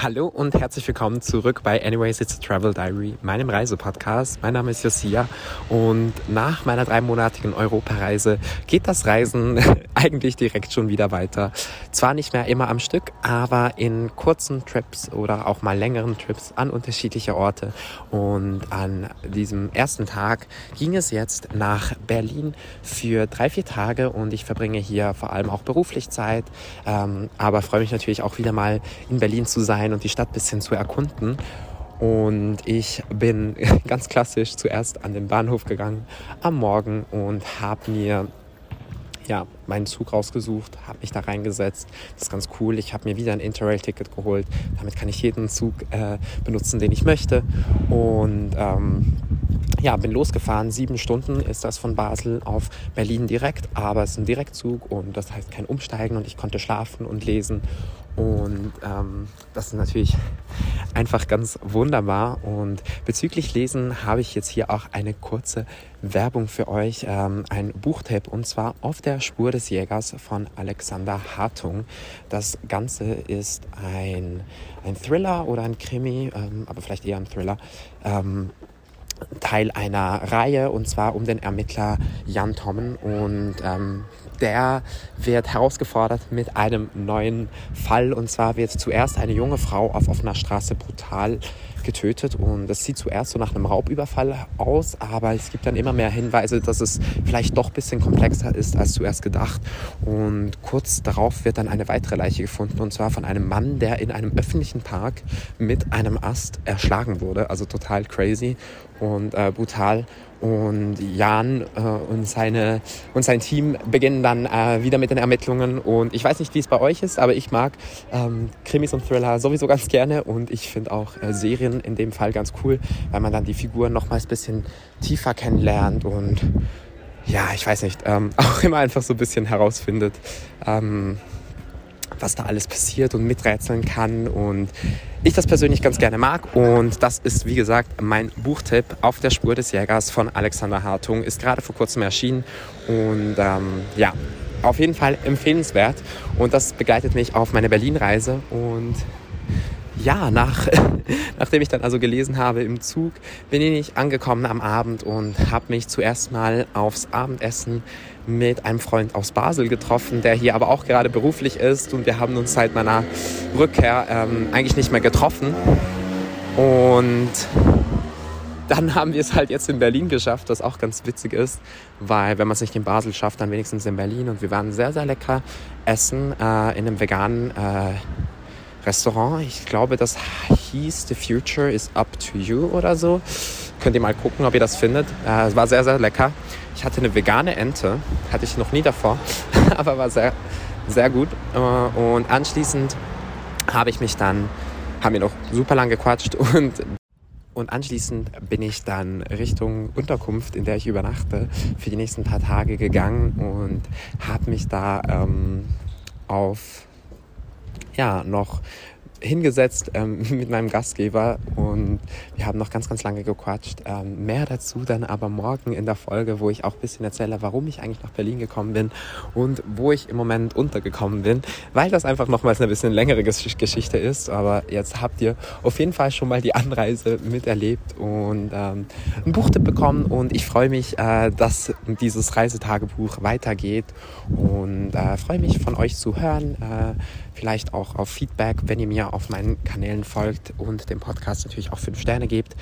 Hallo und herzlich willkommen zurück bei Anyways It's a Travel Diary, meinem Reisepodcast. Mein Name ist Josia und nach meiner dreimonatigen Europareise geht das Reisen eigentlich direkt schon wieder weiter. Zwar nicht mehr immer am Stück, aber in kurzen Trips oder auch mal längeren Trips an unterschiedliche Orte. Und an diesem ersten Tag ging es jetzt nach Berlin für drei, vier Tage und ich verbringe hier vor allem auch beruflich Zeit, ähm, aber freue mich natürlich auch wieder mal in Berlin zu sein und die Stadt ein bisschen zu erkunden. Und ich bin ganz klassisch zuerst an den Bahnhof gegangen am Morgen und habe mir ja, meinen Zug rausgesucht, habe mich da reingesetzt. Das ist ganz cool. Ich habe mir wieder ein Interrail-Ticket geholt. Damit kann ich jeden Zug äh, benutzen, den ich möchte. Und ähm, ja, bin losgefahren. Sieben Stunden ist das von Basel auf Berlin direkt, aber es ist ein Direktzug und das heißt kein Umsteigen und ich konnte schlafen und lesen und ähm, das ist natürlich einfach ganz wunderbar. Und bezüglich Lesen habe ich jetzt hier auch eine kurze Werbung für euch, ähm, ein Buchtipp und zwar Auf der Spur des Jägers von Alexander Hartung. Das Ganze ist ein, ein Thriller oder ein Krimi, ähm, aber vielleicht eher ein Thriller. Ähm, Teil einer Reihe und zwar um den Ermittler Jan Tommen und ähm, der wird herausgefordert mit einem neuen Fall. Und zwar wird zuerst eine junge Frau auf offener Straße brutal getötet und das sieht zuerst so nach einem Raubüberfall aus, aber es gibt dann immer mehr Hinweise, dass es vielleicht doch ein bisschen komplexer ist als zuerst gedacht und kurz darauf wird dann eine weitere Leiche gefunden und zwar von einem Mann, der in einem öffentlichen Park mit einem Ast erschlagen wurde, also total crazy und äh, brutal und Jan äh, und, seine, und sein Team beginnen dann äh, wieder mit den Ermittlungen. Und ich weiß nicht, wie es bei euch ist, aber ich mag ähm, Krimis und Thriller sowieso ganz gerne. Und ich finde auch äh, Serien in dem Fall ganz cool, weil man dann die Figuren nochmals ein bisschen tiefer kennenlernt und ja, ich weiß nicht, ähm, auch immer einfach so ein bisschen herausfindet. Ähm, was da alles passiert und miträtseln kann und ich das persönlich ganz gerne mag. Und das ist, wie gesagt, mein Buchtipp auf der Spur des Jägers von Alexander Hartung. Ist gerade vor kurzem erschienen und ähm, ja, auf jeden Fall empfehlenswert. Und das begleitet mich auf meine Berlin-Reise und ja, nach, nachdem ich dann also gelesen habe im Zug, bin ich angekommen am Abend und habe mich zuerst mal aufs Abendessen mit einem Freund aus Basel getroffen, der hier aber auch gerade beruflich ist und wir haben uns seit meiner Rückkehr ähm, eigentlich nicht mehr getroffen. Und dann haben wir es halt jetzt in Berlin geschafft, was auch ganz witzig ist, weil wenn man es nicht in Basel schafft, dann wenigstens in Berlin. Und wir waren sehr, sehr lecker essen äh, in einem veganen äh, Restaurant. Ich glaube, das hieß The Future is Up to You oder so. Könnt ihr mal gucken, ob ihr das findet. Äh, es war sehr, sehr lecker. Ich hatte eine vegane Ente, hatte ich noch nie davor, aber war sehr, sehr gut. Äh, und anschließend habe ich mich dann, haben wir noch super lang gequatscht und und anschließend bin ich dann Richtung Unterkunft, in der ich übernachte, für die nächsten paar Tage gegangen und habe mich da ähm, auf ja noch hingesetzt ähm, mit meinem Gastgeber und wir haben noch ganz, ganz lange gequatscht. Ähm, mehr dazu dann aber morgen in der Folge, wo ich auch ein bisschen erzähle, warum ich eigentlich nach Berlin gekommen bin und wo ich im Moment untergekommen bin, weil das einfach nochmals eine bisschen längere Geschichte ist. Aber jetzt habt ihr auf jeden Fall schon mal die Anreise miterlebt und ähm, ein Buchtipp bekommen und ich freue mich, äh, dass dieses Reisetagebuch weitergeht und äh, freue mich von euch zu hören. Äh, vielleicht auch auf Feedback, wenn ihr mir auf meinen Kanälen folgt und dem Podcast natürlich auch fünf Sterne gebt.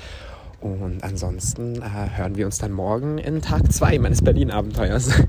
Und ansonsten äh, hören wir uns dann morgen in Tag 2 meines Berlin-Abenteuers.